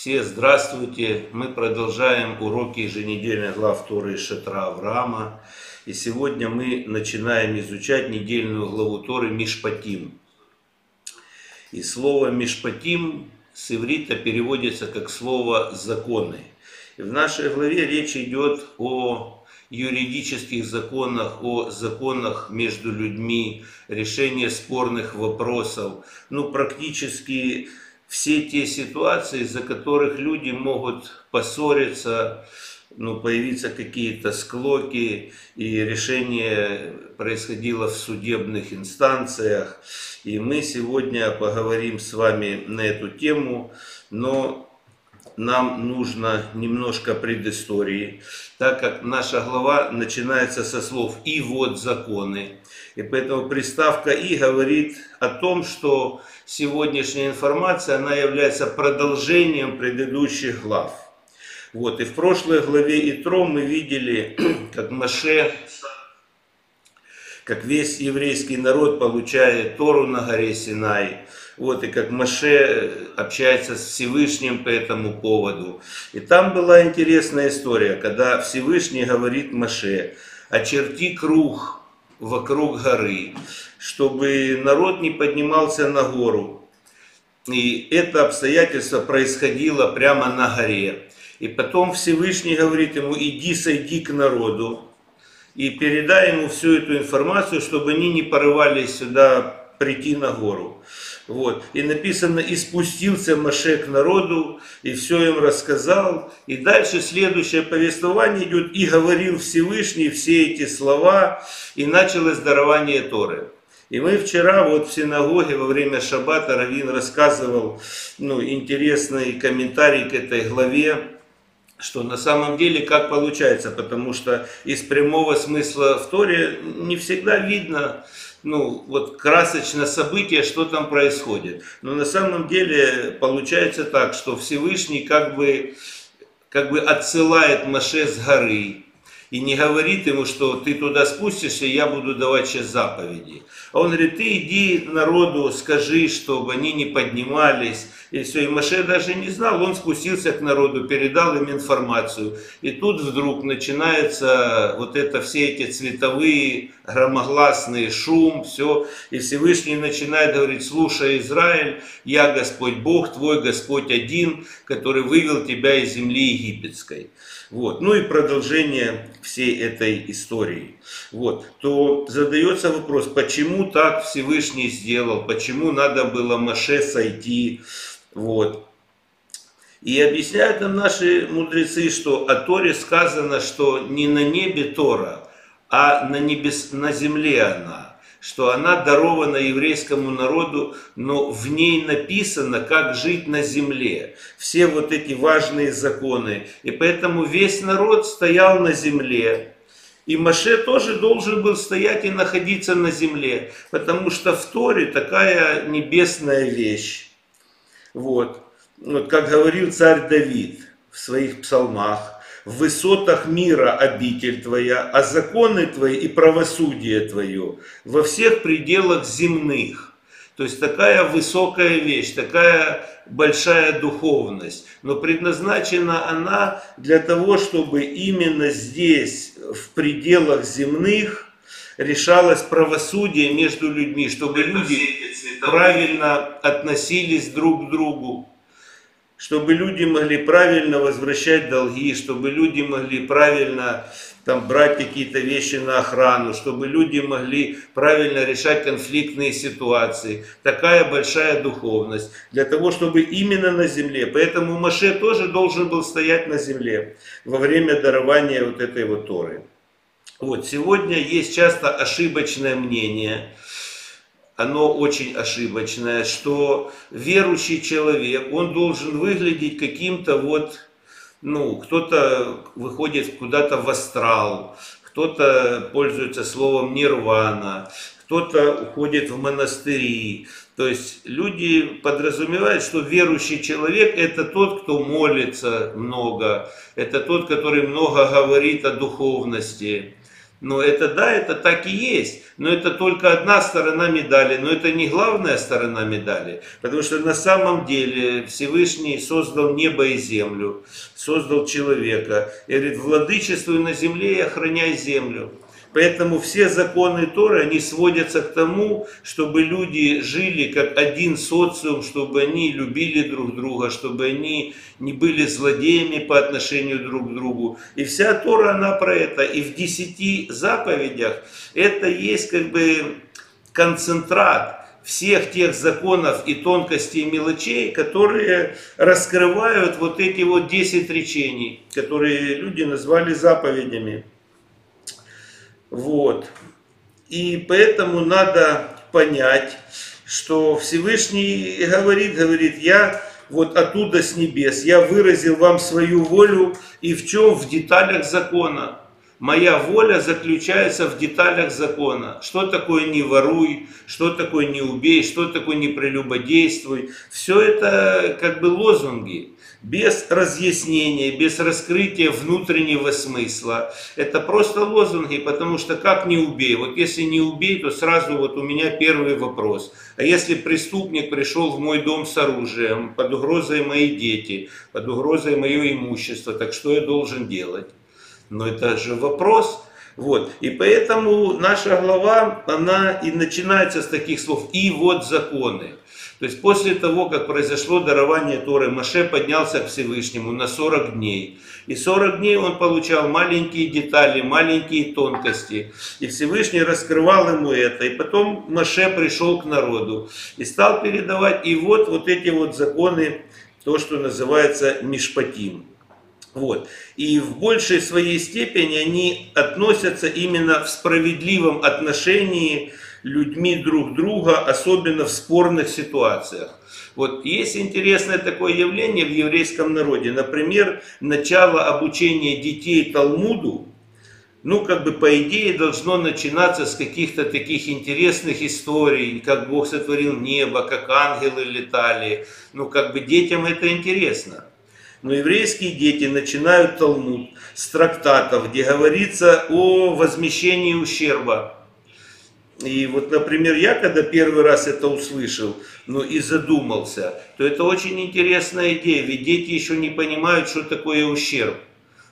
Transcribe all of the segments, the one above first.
Все здравствуйте! Мы продолжаем уроки еженедельной глав Торы Шатра Авраама. И сегодня мы начинаем изучать недельную главу Торы Мишпатим. И слово Мишпатим с иврита переводится как слово «законы». И в нашей главе речь идет о юридических законах, о законах между людьми, решение спорных вопросов. Ну, практически все те ситуации, из-за которых люди могут поссориться, ну, появиться какие-то склоки, и решение происходило в судебных инстанциях. И мы сегодня поговорим с вами на эту тему, но нам нужно немножко предыстории, так как наша глава начинается со слов «и вот законы». И поэтому приставка «и» говорит о том, что сегодняшняя информация, она является продолжением предыдущих глав. Вот, и в прошлой главе Итро мы видели, как Маше, как весь еврейский народ получает Тору на горе Синай, вот, и как Маше общается с Всевышним по этому поводу. И там была интересная история, когда Всевышний говорит Маше, очерти круг вокруг горы, чтобы народ не поднимался на гору. И это обстоятельство происходило прямо на горе. И потом Всевышний говорит ему, иди, сойди к народу и передай ему всю эту информацию, чтобы они не порывались сюда прийти на гору. Вот. И написано, и спустился Маше к народу, и все им рассказал. И дальше следующее повествование идет, и говорил Всевышний все эти слова, и началось дарование Торы. И мы вчера вот в синагоге во время шаббата Равин рассказывал ну, интересный комментарий к этой главе, что на самом деле как получается, потому что из прямого смысла в Торе не всегда видно, ну, вот красочное событие, что там происходит. Но на самом деле получается так, что Всевышний как бы, как бы отсылает Маше с горы, и не говорит ему, что ты туда спустишься, я буду давать сейчас заповеди. А он говорит, ты иди народу, скажи, чтобы они не поднимались. И все, и Маше даже не знал, он спустился к народу, передал им информацию. И тут вдруг начинается вот это все эти цветовые, громогласные шум, все. И Всевышний начинает говорить, слушай, Израиль, я Господь Бог, твой Господь один, который вывел тебя из земли египетской. Вот. Ну и продолжение всей этой истории. Вот. То задается вопрос, почему так Всевышний сделал, почему надо было Маше сойти. Вот. И объясняют нам наши мудрецы, что о Торе сказано, что не на небе Тора, а на, небес, на земле она что она дарована еврейскому народу, но в ней написано, как жить на земле. Все вот эти важные законы. И поэтому весь народ стоял на земле. И Маше тоже должен был стоять и находиться на земле, потому что в Торе такая небесная вещь. Вот. вот как говорил царь Давид в своих псалмах, в высотах мира обитель Твоя, а законы Твои и правосудие Твое во всех пределах земных. То есть такая высокая вещь, такая большая духовность. Но предназначена она для того, чтобы именно здесь, в пределах земных, решалось правосудие между людьми, чтобы люди правильно относились друг к другу, чтобы люди могли правильно возвращать долги, чтобы люди могли правильно там, брать какие-то вещи на охрану, чтобы люди могли правильно решать конфликтные ситуации. Такая большая духовность. Для того, чтобы именно на земле. Поэтому Маше тоже должен был стоять на земле во время дарования вот этой вот Торы. Вот, сегодня есть часто ошибочное мнение – оно очень ошибочное, что верующий человек, он должен выглядеть каким-то вот, ну, кто-то выходит куда-то в астрал, кто-то пользуется словом нирвана, кто-то уходит в монастыри. То есть люди подразумевают, что верующий человек это тот, кто молится много, это тот, который много говорит о духовности. Но это да, это так и есть. Но это только одна сторона медали, но это не главная сторона медали. Потому что на самом деле Всевышний создал небо и землю, создал человека. И говорит, владычествуй на земле и охраняй землю. Поэтому все законы Торы, они сводятся к тому, чтобы люди жили как один социум, чтобы они любили друг друга, чтобы они не были злодеями по отношению друг к другу. И вся Тора, она про это. И в десяти заповедях это есть как бы концентрат всех тех законов и тонкостей и мелочей, которые раскрывают вот эти вот 10 речений, которые люди назвали заповедями. Вот. И поэтому надо понять, что Всевышний говорит, говорит, я вот оттуда с небес, я выразил вам свою волю и в чем? В деталях закона. Моя воля заключается в деталях закона. Что такое не воруй, что такое не убей, что такое не прелюбодействуй. Все это как бы лозунги без разъяснения, без раскрытия внутреннего смысла. Это просто лозунги, потому что как не убей? Вот если не убей, то сразу вот у меня первый вопрос. А если преступник пришел в мой дом с оружием, под угрозой мои дети, под угрозой мое имущество, так что я должен делать? Но это же вопрос. Вот. И поэтому наша глава, она и начинается с таких слов. И вот законы. То есть после того, как произошло дарование Торы, Маше поднялся к Всевышнему на 40 дней. И 40 дней он получал маленькие детали, маленькие тонкости. И Всевышний раскрывал ему это. И потом Маше пришел к народу и стал передавать. И вот, вот эти вот законы, то, что называется Мишпатим. Вот. И в большей своей степени они относятся именно в справедливом отношении людьми друг друга, особенно в спорных ситуациях. Вот есть интересное такое явление в еврейском народе. Например, начало обучения детей Талмуду, ну, как бы по идее должно начинаться с каких-то таких интересных историй, как Бог сотворил небо, как ангелы летали. Ну, как бы детям это интересно. Но еврейские дети начинают Талмуд с трактатов, где говорится о возмещении ущерба и вот, например, я когда первый раз это услышал, ну и задумался, то это очень интересная идея, ведь дети еще не понимают, что такое ущерб.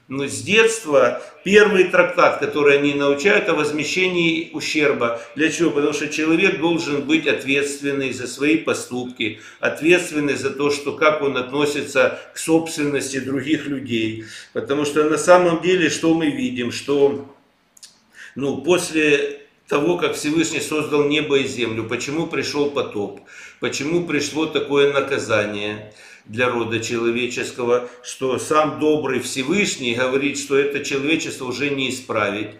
Но с детства первый трактат, который они научают о возмещении ущерба. Для чего? Потому что человек должен быть ответственный за свои поступки, ответственный за то, что как он относится к собственности других людей. Потому что на самом деле, что мы видим, что ну, после того, как Всевышний создал небо и землю, почему пришел потоп, почему пришло такое наказание для рода человеческого, что сам добрый Всевышний говорит, что это человечество уже не исправить,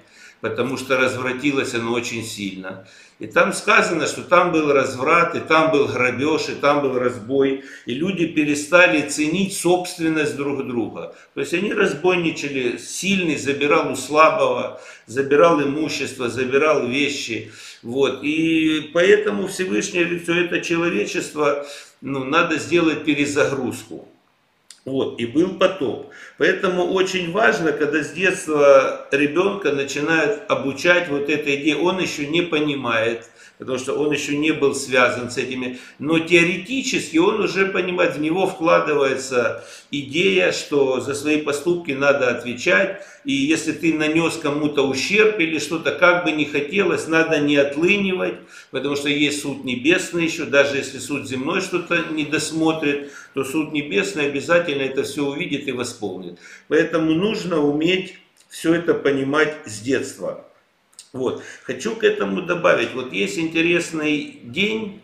потому что развратилось оно очень сильно. И там сказано, что там был разврат, и там был грабеж, и там был разбой. И люди перестали ценить собственность друг друга. То есть они разбойничали, сильный забирал у слабого, забирал имущество, забирал вещи. Вот. И поэтому Всевышний говорит, что это человечество, ну, надо сделать перезагрузку. Вот, и был потоп. Поэтому очень важно, когда с детства ребенка начинают обучать вот этой идее, он еще не понимает, потому что он еще не был связан с этими, но теоретически он уже понимает, в него вкладывается идея, что за свои поступки надо отвечать, и если ты нанес кому-то ущерб или что-то, как бы не хотелось, надо не отлынивать, потому что есть суд небесный еще, даже если суд земной что-то не досмотрит, то суд небесный обязательно это все увидит и восполнит. Поэтому нужно уметь все это понимать с детства. Вот. Хочу к этому добавить, вот есть интересный день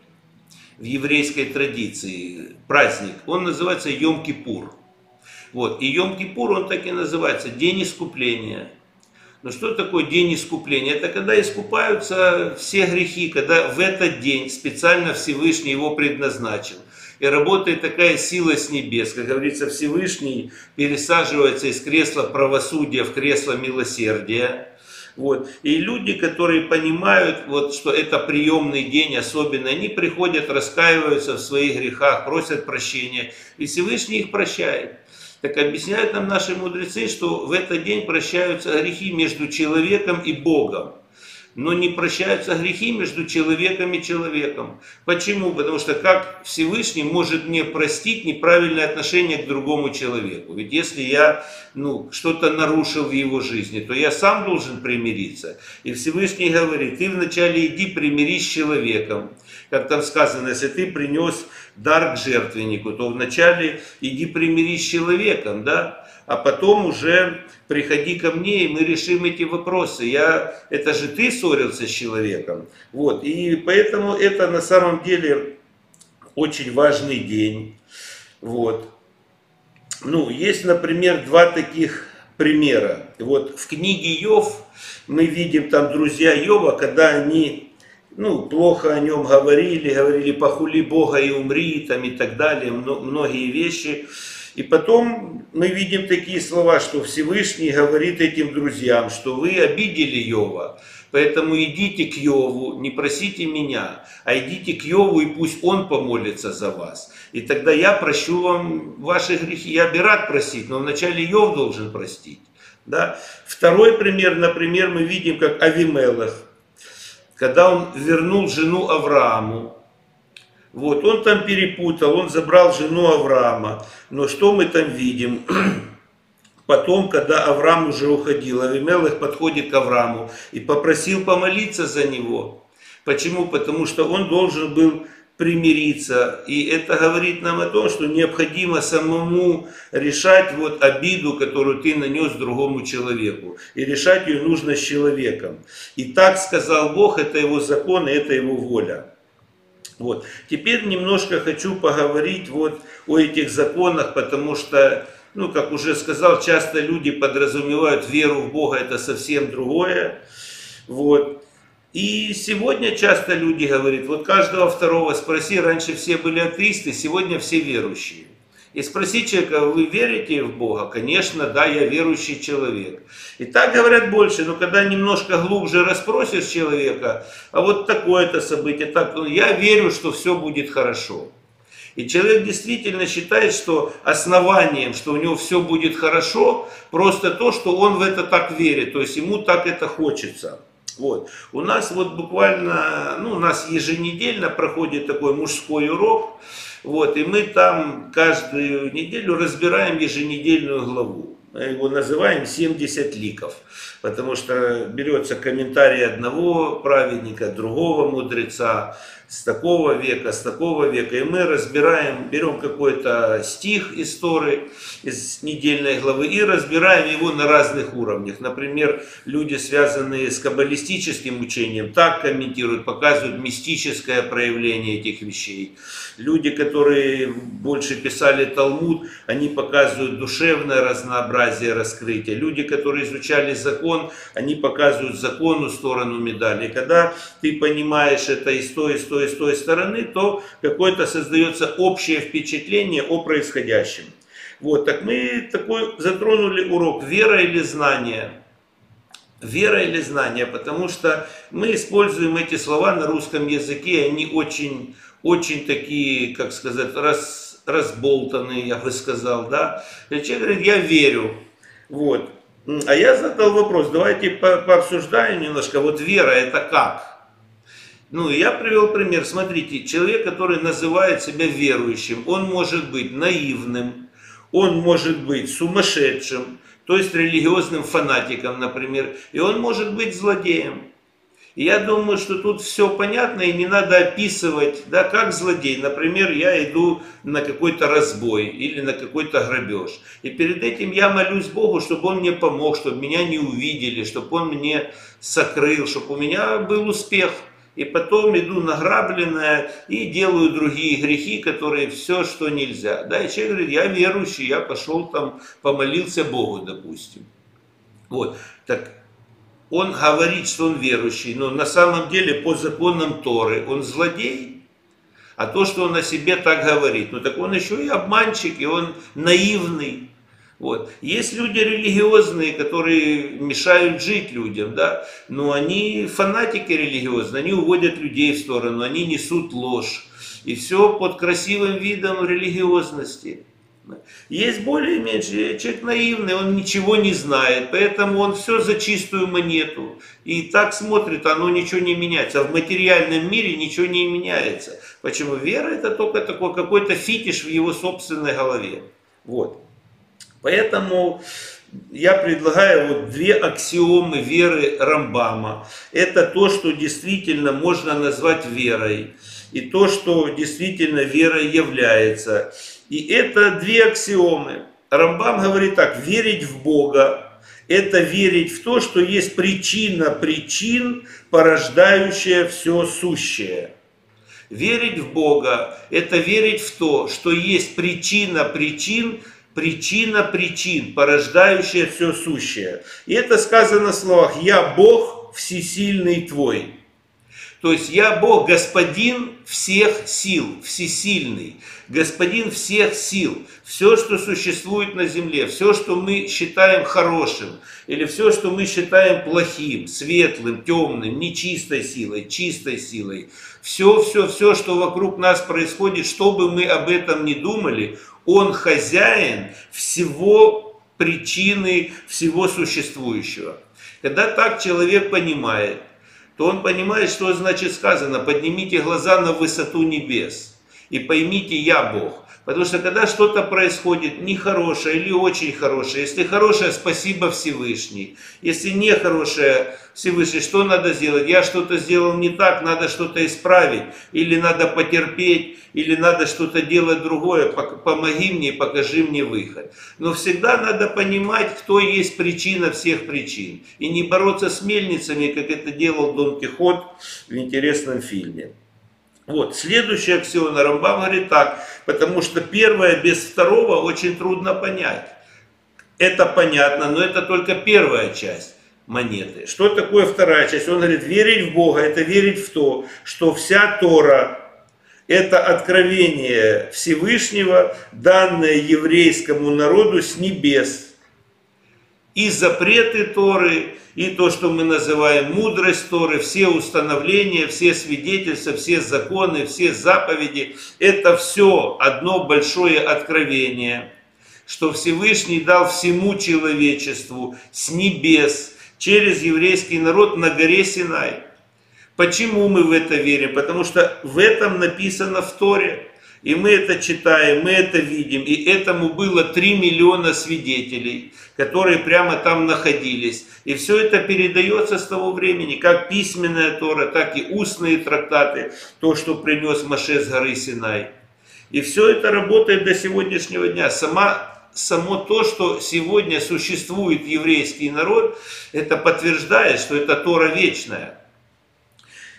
в еврейской традиции, праздник, он называется Йом-Кипур. Вот. И Йом-Кипур, он так и называется, День искупления. Но что такое день искупления? Это когда искупаются все грехи, когда в этот день специально Всевышний его предназначил. И работает такая сила с небес, как говорится, Всевышний пересаживается из кресла правосудия в кресло милосердия. Вот. И люди, которые понимают, вот, что это приемный день особенно, они приходят, раскаиваются в своих грехах, просят прощения, и Всевышний их прощает. Так объясняют нам наши мудрецы, что в этот день прощаются грехи между человеком и Богом но не прощаются грехи между человеком и человеком. Почему? Потому что как Всевышний может мне простить неправильное отношение к другому человеку? Ведь если я ну, что-то нарушил в его жизни, то я сам должен примириться. И Всевышний говорит, ты вначале иди примирись с человеком. Как там сказано, если ты принес дар к жертвеннику, то вначале иди примирись с человеком, да? А потом уже приходи ко мне, и мы решим эти вопросы. Я, это же ты ссорился с человеком. Вот, и поэтому это на самом деле очень важный день. Вот. Ну, есть, например, два таких примера. Вот в книге Йов мы видим там друзья Йова, когда они ну, плохо о нем говорили, говорили похули Бога и умри, там и так далее, многие вещи. И потом мы видим такие слова, что Всевышний говорит этим друзьям, что вы обидели Йова, поэтому идите к Йову, не просите меня, а идите к Йову, и пусть он помолится за вас. И тогда я прощу вам ваши грехи. Я бы рад просить, но вначале Йов должен простить. Да? Второй пример, например, мы видим, как Авимелах, когда он вернул жену Аврааму, вот, он там перепутал, он забрал жену Авраама. Но что мы там видим? Потом, когда Авраам уже уходил, Авимелых подходит к Аврааму и попросил помолиться за него. Почему? Потому что он должен был примириться. И это говорит нам о том, что необходимо самому решать вот обиду, которую ты нанес другому человеку. И решать ее нужно с человеком. И так сказал Бог, это его закон, это его воля. Вот. Теперь немножко хочу поговорить вот о этих законах, потому что, ну, как уже сказал, часто люди подразумевают веру в Бога, это совсем другое. Вот. И сегодня часто люди говорят, вот каждого второго спроси, раньше все были атеисты, сегодня все верующие. И спроси человека, вы верите в Бога? Конечно, да, я верующий человек. И так говорят больше, но когда немножко глубже расспросишь человека, а вот такое-то событие, так, ну, я верю, что все будет хорошо. И человек действительно считает, что основанием, что у него все будет хорошо, просто то, что он в это так верит, то есть ему так это хочется. Вот. У нас вот буквально, ну, у нас еженедельно проходит такой мужской урок, вот, и мы там каждую неделю разбираем еженедельную главу. Мы его называем 70 ликов, потому что берется комментарий одного праведника, другого мудреца, с такого века, с такого века. И мы разбираем, берем какой-то стих из Торы, из недельной главы, и разбираем его на разных уровнях. Например, люди, связанные с каббалистическим учением, так комментируют, показывают мистическое проявление этих вещей. Люди, которые больше писали Талмуд, они показывают душевное разнообразие раскрытия. Люди, которые изучали закон, они показывают закону сторону медали. Когда ты понимаешь это и с той, и с той, и с той стороны, то какое-то создается общее впечатление о происходящем. Вот, так мы такой затронули урок «Вера или знание?» Вера или знание, потому что мы используем эти слова на русском языке, они очень, очень такие, как сказать, раз, разболтанные, я бы сказал, да. Человек говорит, я верю, вот. А я задал вопрос, давайте по пообсуждаем немножко, вот вера это как? Ну, я привел пример. Смотрите, человек, который называет себя верующим, он может быть наивным, он может быть сумасшедшим, то есть религиозным фанатиком, например, и он может быть злодеем. И я думаю, что тут все понятно, и не надо описывать, да, как злодей. Например, я иду на какой-то разбой или на какой-то грабеж. И перед этим я молюсь Богу, чтобы Он мне помог, чтобы меня не увидели, чтобы Он мне сокрыл, чтобы у меня был успех и потом иду награбленное и делаю другие грехи, которые все, что нельзя. Да, и человек говорит, я верующий, я пошел там, помолился Богу, допустим. Вот, так он говорит, что он верующий, но на самом деле по законам Торы он злодей. А то, что он о себе так говорит, ну так он еще и обманщик, и он наивный. Вот. Есть люди религиозные, которые мешают жить людям, да, но они фанатики религиозные, они уводят людей в сторону, они несут ложь. И все под красивым видом религиозности. Есть более меньше, человек наивный, он ничего не знает, поэтому он все за чистую монету. И так смотрит, оно ничего не меняется. А в материальном мире ничего не меняется. Почему? Вера это только такой какой-то фитиш в его собственной голове. Вот. Поэтому я предлагаю вот две аксиомы веры Рамбама. Это то, что действительно можно назвать верой. И то, что действительно верой является. И это две аксиомы. Рамбам говорит так, верить в Бога, это верить в то, что есть причина причин, порождающая все сущее. Верить в Бога – это верить в то, что есть причина причин, причина причин, порождающая все сущее. И это сказано в словах «Я Бог всесильный твой». То есть я Бог, господин всех сил, всесильный, господин всех сил. Все, что существует на земле, все, что мы считаем хорошим, или все, что мы считаем плохим, светлым, темным, нечистой силой, чистой силой, все, все, все, что вокруг нас происходит, что бы мы об этом ни думали, он хозяин всего причины, всего существующего. Когда так человек понимает – то он понимает, что значит сказано, поднимите глаза на высоту небес и поймите, я Бог. Потому что когда что-то происходит нехорошее или очень хорошее, если хорошее, спасибо Всевышний. Если нехорошее, Всевышний, что надо сделать? Я что-то сделал не так, надо что-то исправить. Или надо потерпеть, или надо что-то делать другое. Помоги мне, покажи мне выход. Но всегда надо понимать, кто есть причина всех причин. И не бороться с мельницами, как это делал Дон Кихот в интересном фильме. Вот, следующая аксиома Рамбам говорит так, потому что первое без второго очень трудно понять. Это понятно, но это только первая часть монеты. Что такое вторая часть? Он говорит, верить в Бога, это верить в то, что вся Тора, это откровение Всевышнего, данное еврейскому народу с небес. И запреты Торы, и то, что мы называем мудрость Торы, все установления, все свидетельства, все законы, все заповеди, это все одно большое откровение, что Всевышний дал всему человечеству с небес, через еврейский народ на горе Синай. Почему мы в это верим? Потому что в этом написано в Торе. И мы это читаем, мы это видим. И этому было 3 миллиона свидетелей, которые прямо там находились. И все это передается с того времени, как письменная Тора, так и устные трактаты, то, что принес Маше с горы Синай. И все это работает до сегодняшнего дня. Сама само то, что сегодня существует еврейский народ, это подтверждает, что это Тора вечная.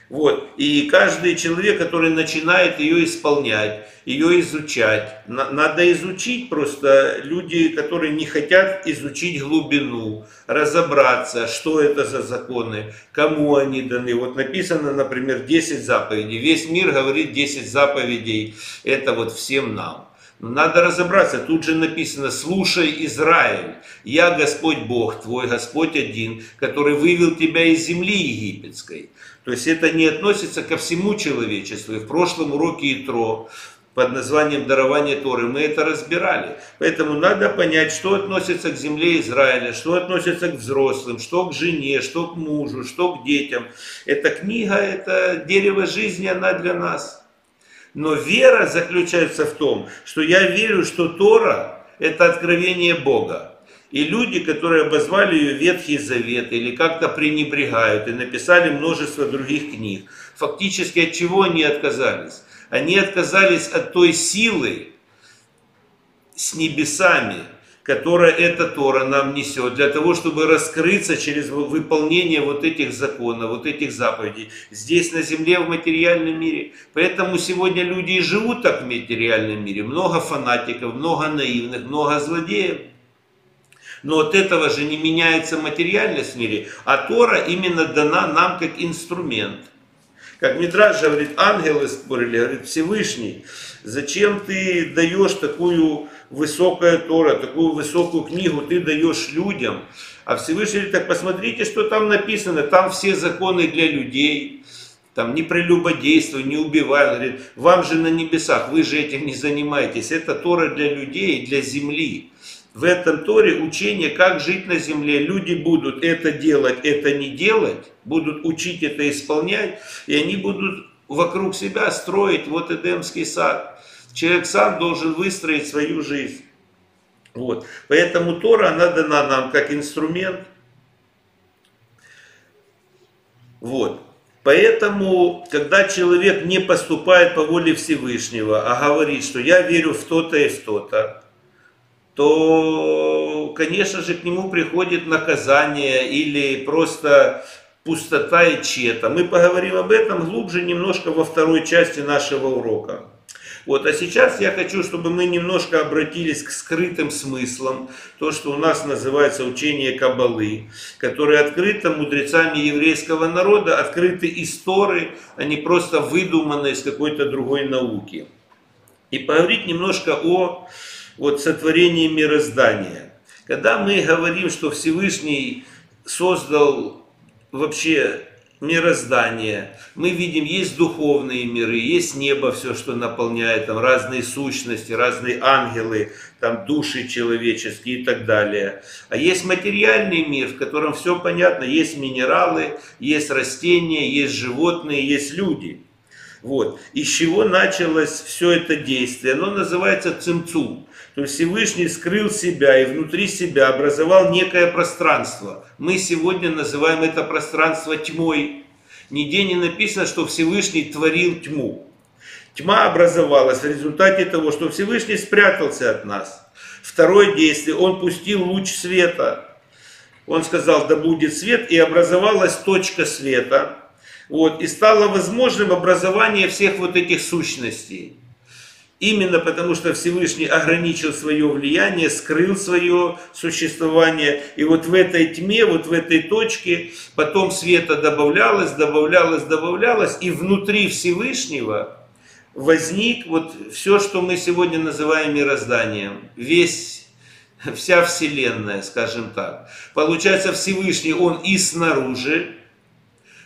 Вот. И каждый человек, который начинает ее исполнять, ее изучать, надо изучить просто люди, которые не хотят изучить глубину, разобраться, что это за законы, кому они даны. Вот написано, например, 10 заповедей. Весь мир говорит 10 заповедей, это вот всем нам. Надо разобраться, тут же написано, слушай, Израиль, я Господь Бог твой, Господь один, который вывел тебя из земли египетской. То есть это не относится ко всему человечеству. И в прошлом уроке Итро под названием дарование Торы мы это разбирали. Поэтому надо понять, что относится к земле Израиля, что относится к взрослым, что к жене, что к мужу, что к детям. Эта книга, это дерево жизни, она для нас. Но вера заключается в том, что я верю, что Тора – это откровение Бога. И люди, которые обозвали ее Ветхий Завет или как-то пренебрегают и написали множество других книг, фактически от чего они отказались? Они отказались от той силы с небесами, которое эта Тора нам несет, для того, чтобы раскрыться через выполнение вот этих законов, вот этих заповедей, здесь на земле, в материальном мире. Поэтому сегодня люди и живут так в материальном мире. Много фанатиков, много наивных, много злодеев. Но от этого же не меняется материальность в мире, а Тора именно дана нам как инструмент. Как Мидраж говорит, ангелы спорили, говорит, Всевышний, зачем ты даешь такую высокая Тора, такую высокую книгу ты даешь людям. А Всевышний говорит, так посмотрите, что там написано. Там все законы для людей. там не прелюбодействуй, не убивай. Говорит, вам же на небесах, вы же этим не занимаетесь. Это Тора для людей, для земли. В этом Торе учение, как жить на земле. Люди будут это делать, это не делать, будут учить это исполнять, и они будут вокруг себя строить вот Эдемский сад. Человек сам должен выстроить свою жизнь. Вот. Поэтому Тора, она дана нам как инструмент. Вот. Поэтому, когда человек не поступает по воле Всевышнего, а говорит, что я верю в то-то и в то-то, то, конечно же, к нему приходит наказание или просто пустота и чета. Мы поговорим об этом глубже немножко во второй части нашего урока. Вот, а сейчас я хочу, чтобы мы немножко обратились к скрытым смыслам, то, что у нас называется учение Кабалы, которые открыто мудрецами еврейского народа, открыты истории, они просто выдуманы из какой-то другой науки. И поговорить немножко о вот, сотворении мироздания. Когда мы говорим, что Всевышний создал вообще мироздание. Мы видим, есть духовные миры, есть небо, все, что наполняет, там разные сущности, разные ангелы, там души человеческие и так далее. А есть материальный мир, в котором все понятно, есть минералы, есть растения, есть животные, есть люди. Вот. Из чего началось все это действие? Оно называется цимцум. То есть Всевышний скрыл себя и внутри себя образовал некое пространство. Мы сегодня называем это пространство тьмой. Нигде не написано, что Всевышний творил тьму. Тьма образовалась в результате того, что Всевышний спрятался от нас. Второе действие, он пустил луч света. Он сказал, да будет свет, и образовалась точка света. Вот, и стало возможным образование всех вот этих сущностей. Именно потому, что Всевышний ограничил свое влияние, скрыл свое существование. И вот в этой тьме, вот в этой точке, потом света добавлялось, добавлялось, добавлялось. И внутри Всевышнего возник вот все, что мы сегодня называем мирозданием. Весь вся Вселенная, скажем так. Получается, Всевышний, Он и снаружи,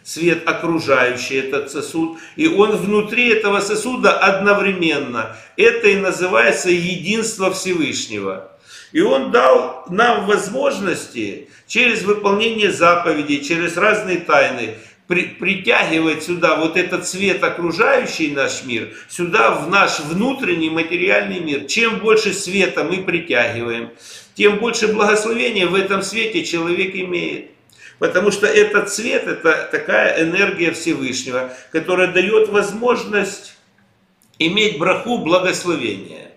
свет окружающий этот сосуд, и он внутри этого сосуда одновременно. Это и называется единство Всевышнего. И он дал нам возможности через выполнение заповедей, через разные тайны, при, притягивать сюда вот этот свет, окружающий наш мир, сюда в наш внутренний материальный мир. Чем больше света мы притягиваем, тем больше благословения в этом свете человек имеет. Потому что этот цвет, это такая энергия Всевышнего, которая дает возможность иметь браху благословения.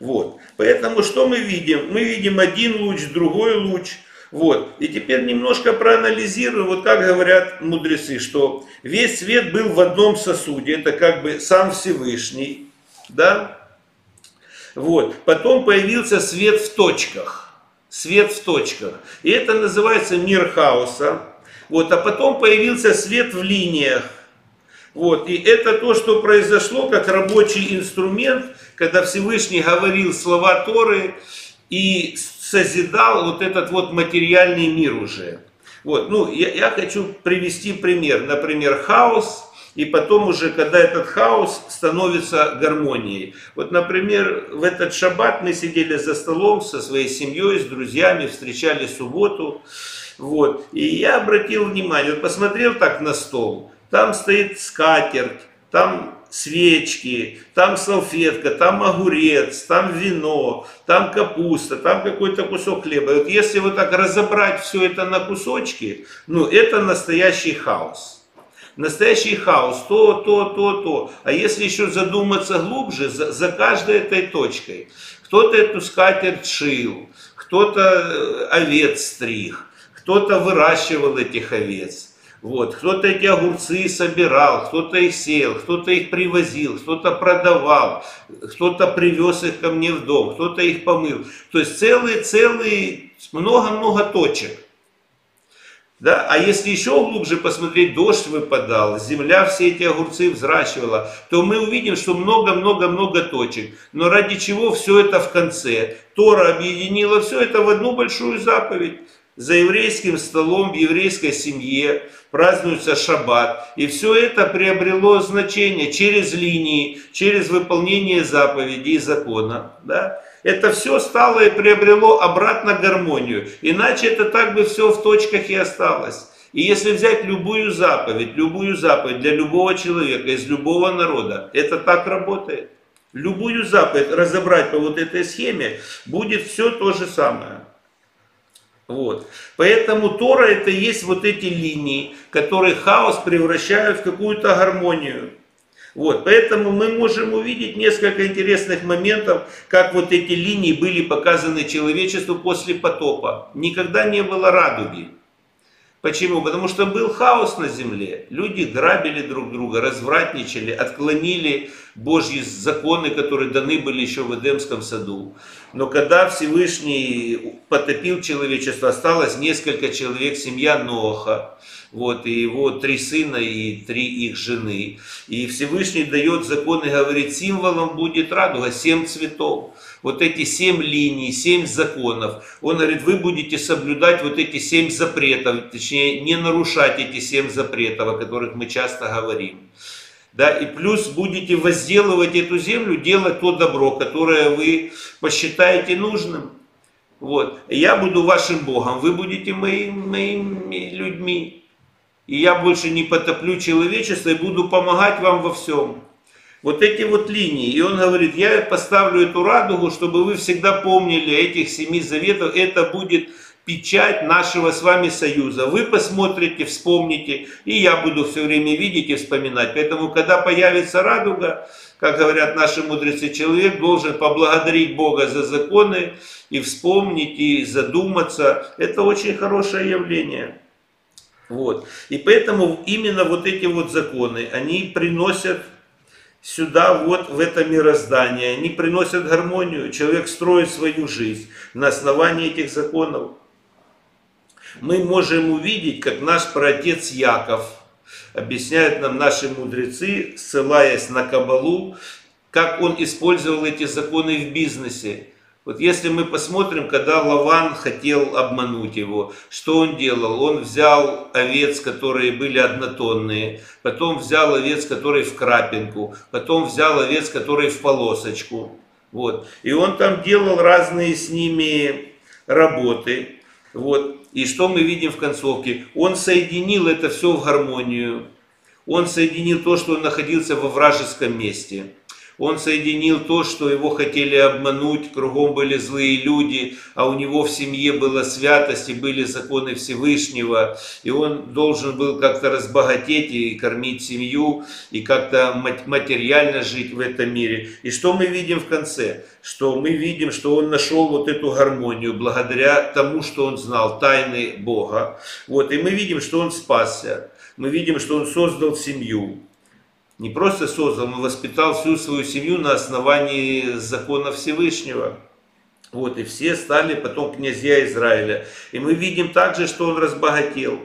Вот. Поэтому что мы видим? Мы видим один луч, другой луч. Вот. И теперь немножко проанализируем, вот как говорят мудрецы, что весь свет был в одном сосуде, это как бы сам Всевышний, да? Вот. Потом появился свет в точках свет в точках. И это называется мир хаоса. Вот, а потом появился свет в линиях. Вот, и это то, что произошло как рабочий инструмент, когда Всевышний говорил слова Торы и созидал вот этот вот материальный мир уже. Вот, ну, я, я хочу привести пример. Например, хаос – и потом уже, когда этот хаос становится гармонией. Вот, например, в этот шаббат мы сидели за столом со своей семьей, с друзьями, встречали субботу. Вот. И я обратил внимание, вот посмотрел так на стол, там стоит скатерть, там свечки, там салфетка, там огурец, там вино, там капуста, там какой-то кусок хлеба. Вот если вот так разобрать все это на кусочки, ну это настоящий хаос настоящий хаос, то, то, то, то. А если еще задуматься глубже, за, за каждой этой точкой, кто-то эту скатерть шил, кто-то э, овец стриг, кто-то выращивал этих овец. Вот, кто-то эти огурцы собирал, кто-то их сеял, кто-то их привозил, кто-то продавал, кто-то привез их ко мне в дом, кто-то их помыл. То есть целый, много-много точек. Да? А если еще глубже посмотреть, дождь выпадал, земля все эти огурцы взращивала, то мы увидим, что много-много-много точек. Но ради чего все это в конце? Тора объединила все это в одну большую заповедь. За еврейским столом в еврейской семье празднуется шаббат. И все это приобрело значение через линии, через выполнение заповедей и закона. Да? Это все стало и приобрело обратно гармонию. Иначе это так бы все в точках и осталось. И если взять любую заповедь, любую заповедь для любого человека, из любого народа, это так работает. Любую заповедь разобрать по вот этой схеме, будет все то же самое. Вот. Поэтому Тора это есть вот эти линии, которые хаос превращают в какую-то гармонию. Вот, поэтому мы можем увидеть несколько интересных моментов, как вот эти линии были показаны человечеству после потопа. Никогда не было радуги. Почему? Потому что был хаос на земле. Люди грабили друг друга, развратничали, отклонили Божьи законы, которые даны были еще в Эдемском саду. Но когда Всевышний потопил человечество, осталось несколько человек, семья Ноха, вот, и его три сына и три их жены. И Всевышний дает закон и говорит, символом будет радуга, семь цветов вот эти семь линий, семь законов. Он говорит, вы будете соблюдать вот эти семь запретов, точнее, не нарушать эти семь запретов, о которых мы часто говорим. Да, и плюс будете возделывать эту землю, делать то добро, которое вы посчитаете нужным. Вот. Я буду вашим Богом, вы будете моим, моими людьми. И я больше не потоплю человечество и буду помогать вам во всем вот эти вот линии. И он говорит, я поставлю эту радугу, чтобы вы всегда помнили этих семи заветов. Это будет печать нашего с вами союза. Вы посмотрите, вспомните, и я буду все время видеть и вспоминать. Поэтому, когда появится радуга, как говорят наши мудрецы, человек должен поблагодарить Бога за законы и вспомнить, и задуматься. Это очень хорошее явление. Вот. И поэтому именно вот эти вот законы, они приносят сюда, вот в это мироздание. Они приносят гармонию. Человек строит свою жизнь на основании этих законов. Мы можем увидеть, как наш праотец Яков, объясняют нам наши мудрецы, ссылаясь на Кабалу, как он использовал эти законы в бизнесе. Вот если мы посмотрим, когда Лаван хотел обмануть его, что он делал? Он взял овец, которые были однотонные, потом взял овец, которые в крапинку, потом взял овец, которые в полосочку. Вот. И он там делал разные с ними работы. Вот. И что мы видим в концовке? Он соединил это все в гармонию. Он соединил то, что он находился во вражеском месте. Он соединил то, что его хотели обмануть, кругом были злые люди, а у него в семье была святость и были законы Всевышнего, и он должен был как-то разбогатеть и кормить семью, и как-то материально жить в этом мире. И что мы видим в конце? Что мы видим, что он нашел вот эту гармонию благодаря тому, что он знал, тайны Бога. Вот, и мы видим, что он спасся. Мы видим, что он создал семью не просто создал, но воспитал всю свою семью на основании закона Всевышнего. Вот, и все стали потом князья Израиля. И мы видим также, что он разбогател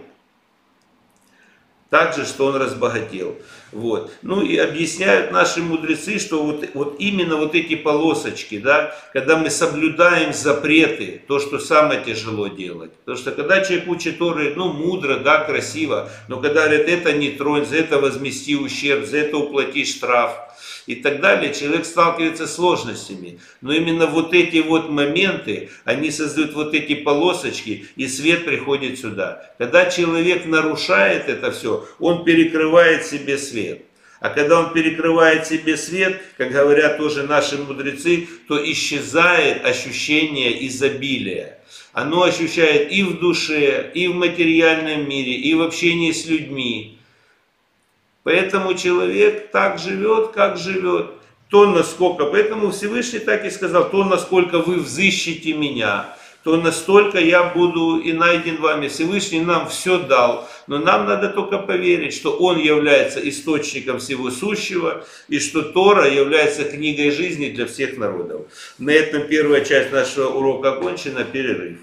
также, что он разбогател. Вот. Ну и объясняют наши мудрецы, что вот, вот именно вот эти полосочки, да, когда мы соблюдаем запреты, то, что самое тяжело делать. Потому что когда человек учит Торы, ну, мудро, да, красиво, но когда говорят, это не тронь, за это возмести ущерб, за это уплати штраф, и так далее, человек сталкивается с сложностями. Но именно вот эти вот моменты, они создают вот эти полосочки, и свет приходит сюда. Когда человек нарушает это все, он перекрывает себе свет. А когда он перекрывает себе свет, как говорят тоже наши мудрецы, то исчезает ощущение изобилия. Оно ощущает и в душе, и в материальном мире, и в общении с людьми. Поэтому человек так живет, как живет. То, насколько, поэтому Всевышний так и сказал, то, насколько вы взыщите меня, то настолько я буду и найден вами. Всевышний нам все дал, но нам надо только поверить, что Он является источником всего сущего, и что Тора является книгой жизни для всех народов. На этом первая часть нашего урока окончена, перерыв.